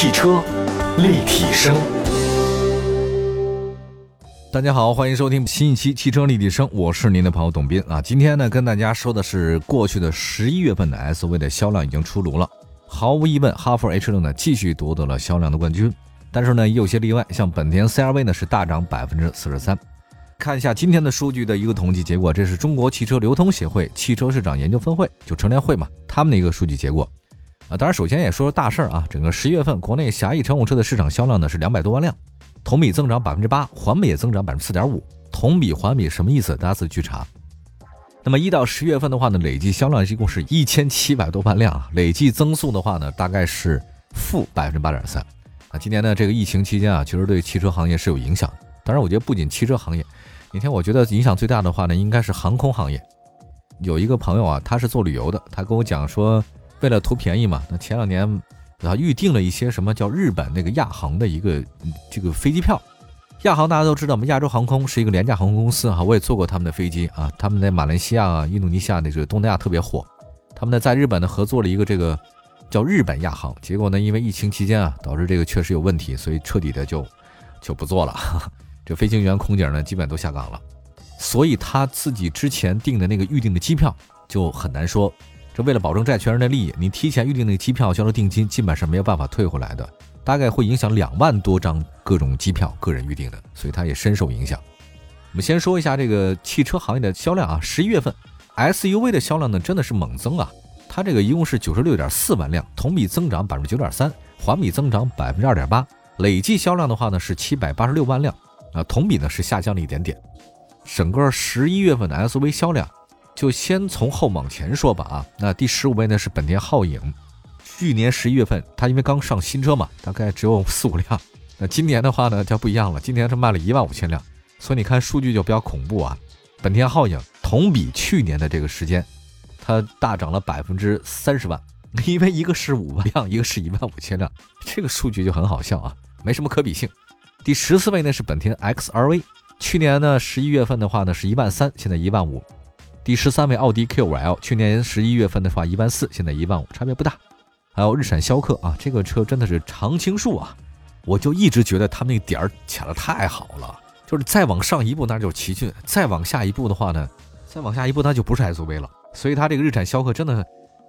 汽车立体声，大家好，欢迎收听新一期汽车立体声，我是您的朋友董斌啊。今天呢，跟大家说的是过去的十一月份的 SUV 的销量已经出炉了，毫无疑问，哈弗 H 六呢继续夺得了销量的冠军。但是呢，也有些例外，像本田 CR-V 呢是大涨百分之四十三。看一下今天的数据的一个统计结果，这是中国汽车流通协会汽车市场研究分会，就成联会嘛，他们的一个数据结果。啊，当然首先也说说大事儿啊，整个十一月份国内狭义乘用车的市场销量呢是两百多万辆，同比增长百分之八，环比也增长百分之四点五。同比环比什么意思？大家自己去查。那么一到十月份的话呢，累计销量一共是一千七百多万辆啊，累计增速的话呢，大概是负百分之八点三。啊，今年呢这个疫情期间啊，其实对汽车行业是有影响。当然，我觉得不仅汽车行业。那天我觉得影响最大的话呢，应该是航空行业。有一个朋友啊，他是做旅游的，他跟我讲说，为了图便宜嘛，那前两年啊预定了一些什么叫日本那个亚航的一个这个飞机票。亚航大家都知道嘛，亚洲航空是一个廉价航空公司啊，我也坐过他们的飞机啊，他们在马来西亚啊、印度尼西亚那个东南亚特别火。他们呢在日本呢合作了一个这个叫日本亚航，结果呢因为疫情期间啊，导致这个确实有问题，所以彻底的就就不做了。这飞行员、空姐呢，基本都下岗了，所以他自己之前订的那个预定的机票就很难说。这为了保证债权人的利益，你提前预定那个机票交了定金，基本上没有办法退回来的，大概会影响两万多张各种机票，个人预定的，所以他也深受影响。我们先说一下这个汽车行业的销量啊，十一月份 SUV 的销量呢真的是猛增啊，它这个一共是九十六点四万辆，同比增长百分之九点三，环比增长百分之二点八，累计销量的话呢是七百八十六万辆。啊，同比呢是下降了一点点。整个十一月份的 SUV 销量，就先从后往前说吧。啊，那第十五位呢是本田皓影，去年十一月份它因为刚上新车嘛，大概只有四五辆。那今年的话呢就不一样了，今年是卖了一万五千辆，所以你看数据就比较恐怖啊。本田皓影同比去年的这个时间，它大涨了百分之三十万，因为一个是五万辆，一个是一万五千辆，这个数据就很好笑啊，没什么可比性。第十四位呢是本田 XRV，去年呢十一月份的话呢是一万三，现在一万五。第十三位奥迪 Q5L，去年十一月份的话一万四，现在一万五，差别不大。还有日产逍客啊，这个车真的是常青树啊，我就一直觉得它那个点儿卡的太好了，就是再往上一步那就是奇骏，再往下一步的话呢，再往下一步那就不是 SUV 了。所以它这个日产逍客真的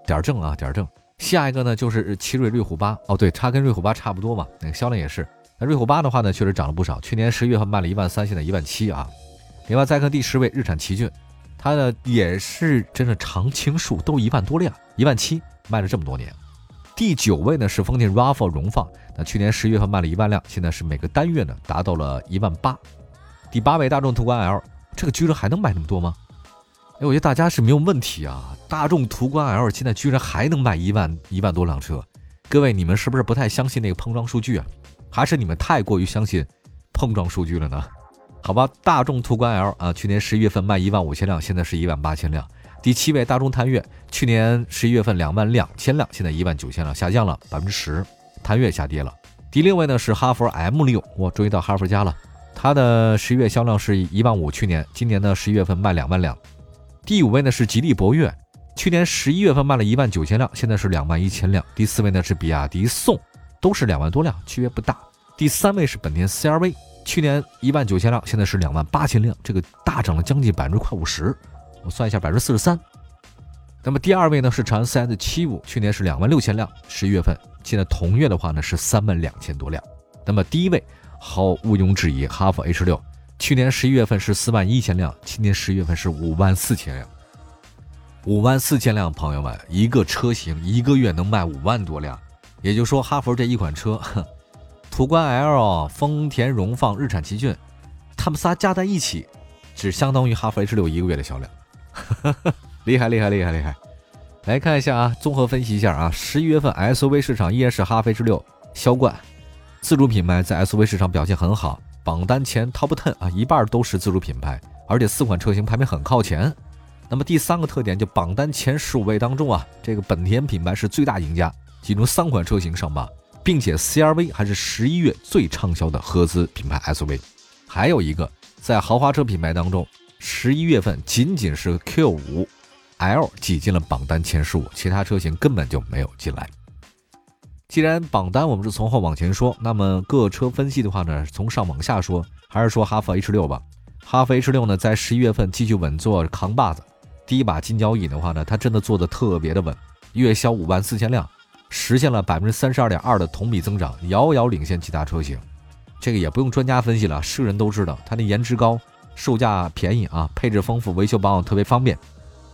点儿正啊，点儿正。下一个呢就是奇瑞瑞虎8，哦对，它跟瑞虎8差不多嘛，那个销量也是。那瑞虎八的话呢，确实涨了不少。去年十一月份卖了一万三，现在一万七啊。另外再看第十位日产奇骏，它呢也是真的常青树，都一万多辆，一万七卖了这么多年。第九位呢是丰田 RAV4 荣放，那去年十月份卖了一万辆，现在是每个单月呢达到了一万八。第八位大众途观 L，这个居然还能卖那么多吗？哎，我觉得大家是没有问题啊。大众途观 L 现在居然还能卖一万一万多辆车，各位你们是不是不太相信那个碰撞数据啊？还是你们太过于相信碰撞数据了呢？好吧，大众途观 L 啊，去年十一月份卖一万五千辆，现在是一万八千辆。第七位大众探岳，去年十一月份两万两千辆，现在一万九千辆，下降了百分之十，探岳下跌了。第六位呢是哈弗 M 六，我终于到哈弗家了，它的十一月销量是一万五，去年今年呢十一月份卖两万辆。第五位呢是吉利博越，去年十一月份卖了一万九千辆，现在是两万一千辆。第四位呢是比亚迪宋。都是两万多辆，区别不大。第三位是本田 CR-V，去年一万九千辆，现在是两万八千辆，这个大涨了将近百分之快五十。我算一下，百分之四十三。那么第二位呢是长安 CS 七五，去年是两万六千辆，十一月份，现在同月的话呢是三万两千多辆。那么第一位，毫毋庸置疑，哈弗 H 六，去年十一月份是四万一千辆，今年十一月份是五万四千辆。五万四千辆，朋友们，一个车型一个月能卖五万多辆。也就是说，哈弗这一款车，途观 L、丰田荣放、日产奇骏，他们仨加在一起，只相当于哈弗 H 六一个月的销量，厉害厉害厉害厉害！来看一下啊，综合分析一下啊，十一月份 SUV 市场依然是哈弗 H 六销冠，自主品牌在 SUV 市场表现很好，榜单前 Top Ten 啊，一半都是自主品牌，而且四款车型排名很靠前。那么第三个特点就榜单前十五位当中啊，这个本田品牌是最大赢家。其中三款车型上榜，并且 CRV 还是十一月最畅销的合资品牌 SUV。还有一个，在豪华车品牌当中，十一月份仅仅是 Q5L 挤进了榜单前十五，其他车型根本就没有进来。既然榜单我们是从后往前说，那么各车分析的话呢，从上往下说，还是说哈弗 H 六吧。哈弗 H 六呢，在十一月份继续稳坐扛把子，第一把金交椅的话呢，它真的做的特别的稳，月销五万四千辆，实现了百分之三十二点二的同比增长，遥遥领先其他车型。这个也不用专家分析了，是人都知道，它的颜值高，售价便宜啊，配置丰富，维修保养特别方便。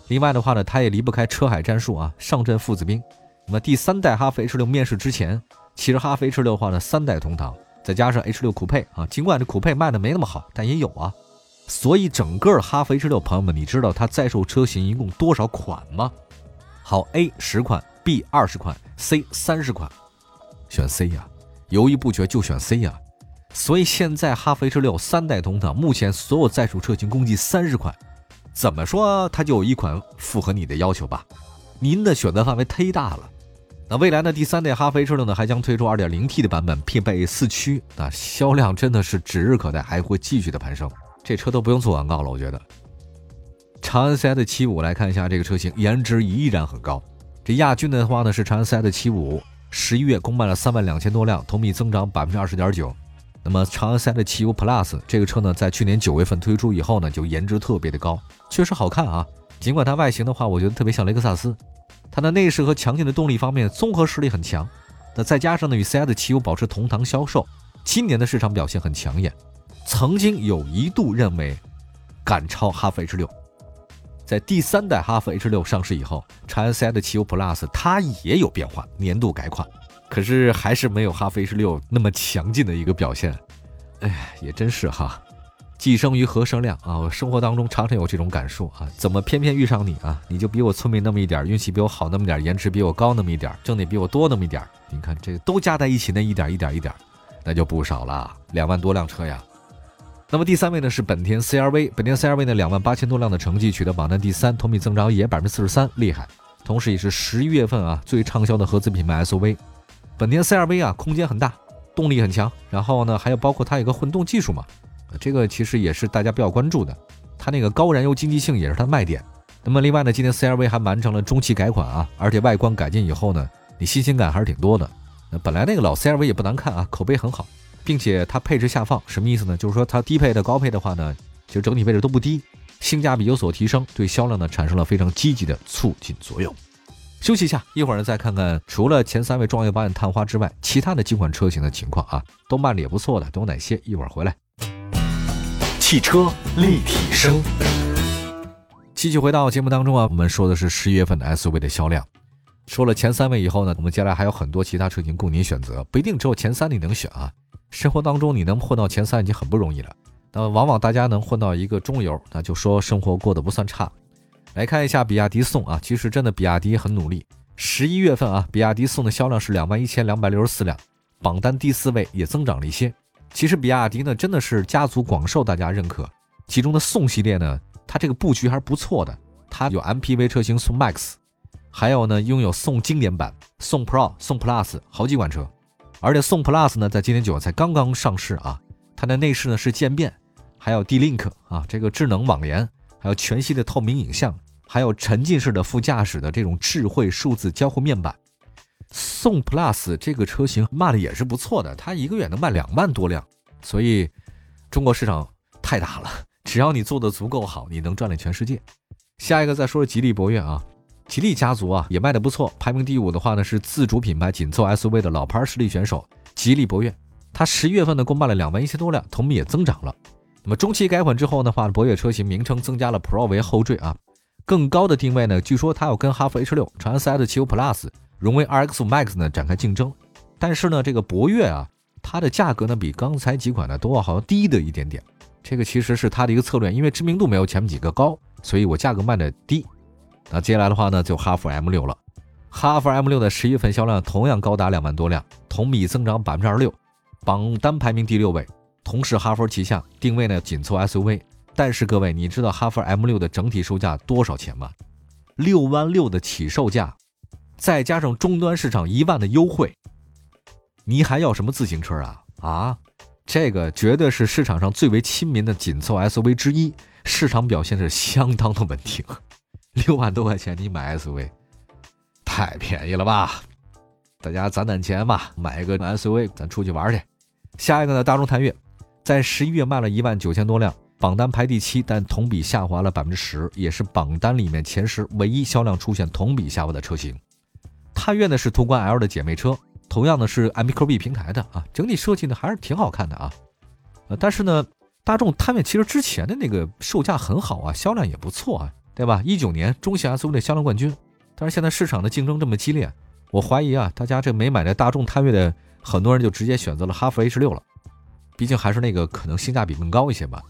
另外的话呢，它也离不开车海战术啊，上阵父子兵。那么第三代哈弗 H 六面世之前，其实哈弗 H 六的话呢，三代同堂，再加上 H 六酷配啊，尽管这酷配卖的没那么好，但也有啊。所以整个哈弗 H 六朋友们，你知道它在售车型一共多少款吗？好，A 十款，B 二十款，C 三十款，选 C 呀，犹豫不决就选 C 呀。所以现在哈弗 H 六三代同堂，目前所有在售车型共计三十款，怎么说它就有一款符合你的要求吧？您的选择范围忒大了。那未来呢？第三代哈弗 H 六呢，还将推出 2.0T 的版本，配备四驱，那销量真的是指日可待，还会继续的攀升。这车都不用做广告了，我觉得。长安 CS75 来看一下这个车型，颜值依然很高。这亚军的话呢是长安 CS75，十一月公卖了三万两千多辆，同比增长百分之二十点九。那么长安 CS75 Plus 这个车呢，在去年九月份推出以后呢，就颜值特别的高，确实好看啊。尽管它外形的话，我觉得特别像雷克萨斯。它的内饰和强劲的动力方面，综合实力很强。那再加上呢，与 CS75 保持同堂销售，今年的市场表现很抢眼。曾经有一度认为赶超哈弗 H 六，在第三代哈弗 H 六上市以后，长安 CS75 Plus 它也有变化，年度改款，可是还是没有哈弗 H 六那么强劲的一个表现。哎，也真是哈。寄生于何生亮啊！我生活当中常常有这种感受啊，怎么偏偏遇上你啊？你就比我聪明那么一点，运气比我好那么点，颜值比我高那么一点，挣的比我多那么一点。你看这都加在一起，那一点一点一点，那就不少了，两万多辆车呀。那么第三位呢是本田 CRV，本田 CRV 呢两万八千多辆的成绩取得榜单第三，同比增长也百分之四十三，厉害。同时也是十一月份啊最畅销的合资品牌 SUV。本田 CRV 啊空间很大，动力很强，然后呢还有包括它有个混动技术嘛。这个其实也是大家比较关注的，它那个高燃油经济性也是它的卖点。那么另外呢，今天 CRV 还完成了中期改款啊，而且外观改进以后呢，你新鲜感还是挺多的。那本来那个老 CRV 也不难看啊，口碑很好，并且它配置下放，什么意思呢？就是说它低配的、高配的话呢，其实整体配置都不低，性价比有所提升，对销量呢产生了非常积极的促进作用。休息一下，一会儿呢再看看除了前三位创业保险探花之外，其他的几款车型的情况啊，都卖的也不错的，都有哪些？一会儿回来。汽车立体声，继续回到节目当中啊，我们说的是十一月份的 SUV 的销量。说了前三位以后呢，我们接下来还有很多其他车型供您选择，不一定只有前三你能选啊。生活当中你能混到前三已经很不容易了，那往往大家能混到一个中游，那就说生活过得不算差。来看一下比亚迪宋啊，其实真的比亚迪很努力。十一月份啊，比亚迪宋的销量是两万一千两百六十四辆，榜单第四位也增长了一些。其实比亚迪呢，真的是家族广受大家认可。其中的宋系列呢，它这个布局还是不错的。它有 MPV 车型宋 MAX，还有呢拥有宋经典版、宋 Pro、宋 Plus 好几款车。而且宋 Plus 呢，在今年九月才刚刚上市啊。它的内饰呢是渐变，还有 D-Link 啊，这个智能网联，还有全息的透明影像，还有沉浸式的副驾驶的这种智慧数字交互面板。宋 Plus 这个车型卖的也是不错的，它一个月能卖两万多辆，所以中国市场太大了。只要你做的足够好，你能占领全世界。下一个再说说吉利博越啊，吉利家族啊也卖的不错，排名第五的话呢是自主品牌紧凑 SUV 的老牌实力选手吉利博越，它十一月份呢共卖了两万一千多辆，同比也增长了。那么中期改款之后的话，博越车型名称增加了 Pro 为后缀啊，更高的定位呢，据说它要跟哈弗 H 六、长安 CS75 Plus。荣威 RX Max 呢展开竞争，但是呢，这个博越啊，它的价格呢比刚才几款呢都要好像低的一点点。这个其实是它的一个策略，因为知名度没有前面几个高，所以我价格卖的低。那接下来的话呢，就哈弗 M 六了。哈弗 M 六的十一月份销量同样高达两万多辆，同比增长百分之二十六，榜单排名第六位。同时，哈弗旗下定位呢紧凑 SUV，但是各位，你知道哈弗 M 六的整体售价多少钱吗？六万六的起售价。再加上终端市场一万的优惠，你还要什么自行车啊？啊，这个绝对是市场上最为亲民的紧凑 SUV 之一，市场表现是相当的稳定。六万多块钱你买 SUV，太便宜了吧？大家攒攒钱吧，买一个 SUV，咱出去玩去。下一个呢，大众探岳，在十一月卖了一万九千多辆，榜单排第七，但同比下滑了百分之十，也是榜单里面前十唯一销量出现同比下滑的车型。探岳呢是途观 L 的姐妹车，同样呢是 MQB 平台的啊，整体设计呢还是挺好看的啊。呃，但是呢，大众探岳其实之前的那个售价很好啊，销量也不错啊，对吧？一九年中型 SUV 的销量冠军，但是现在市场的竞争这么激烈，我怀疑啊，大家这没买的大众探岳的。很多人就直接选择了哈弗 H 六了，毕竟还是那个可能性价比更高一些吧。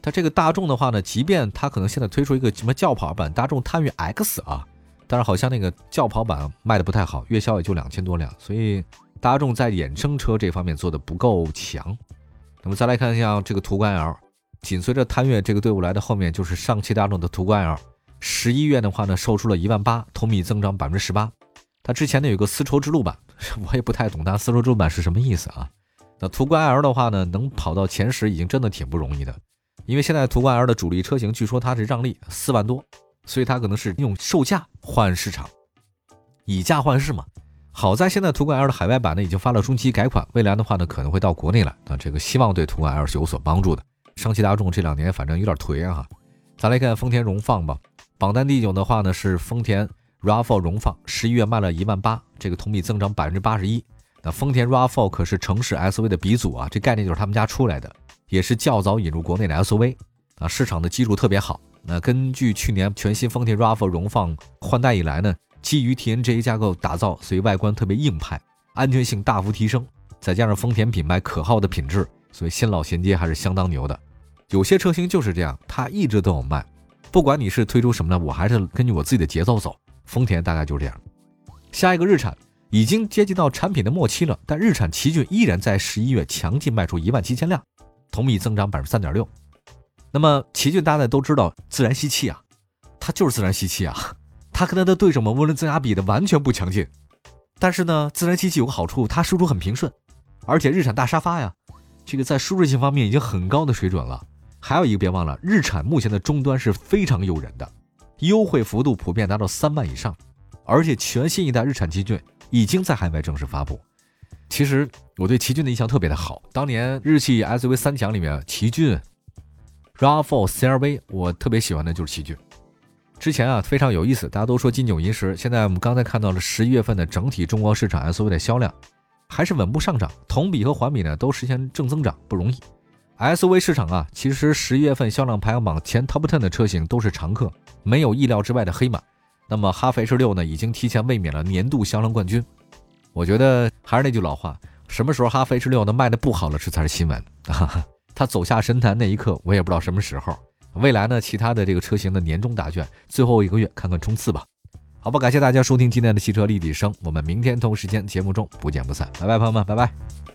它这个大众的话呢，即便它可能现在推出一个什么轿跑版大众探岳 X 啊，但是好像那个轿跑版卖的不太好，月销也就两千多辆，所以大众在衍生车这方面做的不够强。那么再来看一下这个途观 L，紧随着探岳这个队伍来的后面就是上汽大众的途观 L，十一月的话呢，售出了一万八，同比增长百分之十八。它之前呢有个丝绸之路版。我也不太懂它丝绸之路版是什么意思啊？那途观 L 的话呢，能跑到前十已经真的挺不容易的，因为现在途观 L 的主力车型据说它是让利四万多，所以它可能是用售价换市场，以价换市嘛。好在现在途观 L 的海外版呢已经发了中期改款，未来的话呢可能会到国内来，啊，这个希望对途观 L 是有所帮助的。上汽大众这两年反正有点颓啊，咱来看丰田荣放吧，榜单第九的话呢是丰田。RAV4 荣放十一月卖了一万八，这个同比增长百分之八十一。那丰田 RAV4 可是城市 SUV 的鼻祖啊，这概念就是他们家出来的，也是较早引入国内的 SUV 啊，市场的基础特别好。那根据去年全新丰田 RAV4 荣放换代以来呢，基于 TNGA 架构打造，所以外观特别硬派，安全性大幅提升，再加上丰田品牌可靠的品质，所以新老衔接还是相当牛的。有些车型就是这样，它一直都有卖，不管你是推出什么呢，我还是根据我自己的节奏走。丰田大概就是这样。下一个日产已经接近到产品的末期了，但日产奇骏依然在十一月强劲卖出一万七千辆，同比增长百分之三点六。那么奇骏大家都知道自然吸气啊，它就是自然吸气啊，它跟它的对手们涡轮增压比的完全不强劲。但是呢，自然吸气有个好处，它输出很平顺，而且日产大沙发呀，这个在舒适性方面已经很高的水准了。还有一个别忘了，日产目前的终端是非常诱人的。优惠幅度普遍达到三万以上，而且全新一代日产奇骏已经在海外正式发布。其实我对奇骏的印象特别的好，当年日系 SUV 三强里面，奇骏、RAV4、CRV，我特别喜欢的就是奇骏。之前啊非常有意思，大家都说金九银十，现在我们刚才看到了十一月份的整体中国市场 SUV 的销量还是稳步上涨，同比和环比呢都实现正增长，不容易。SUV 市场啊，其实十一月份销量排行榜前 Top Ten 的车型都是常客，没有意料之外的黑马。那么哈弗 H 六呢，已经提前卫冕了年度销量冠军。我觉得还是那句老话，什么时候哈弗 H 六呢卖的不好了，这才是新闻。它走下神坛那一刻，我也不知道什么时候。未来呢，其他的这个车型的年终答卷，最后一个月看看冲刺吧。好吧，感谢大家收听今天的汽车立体声，我们明天同时间节目中不见不散。拜拜，朋友们，拜拜。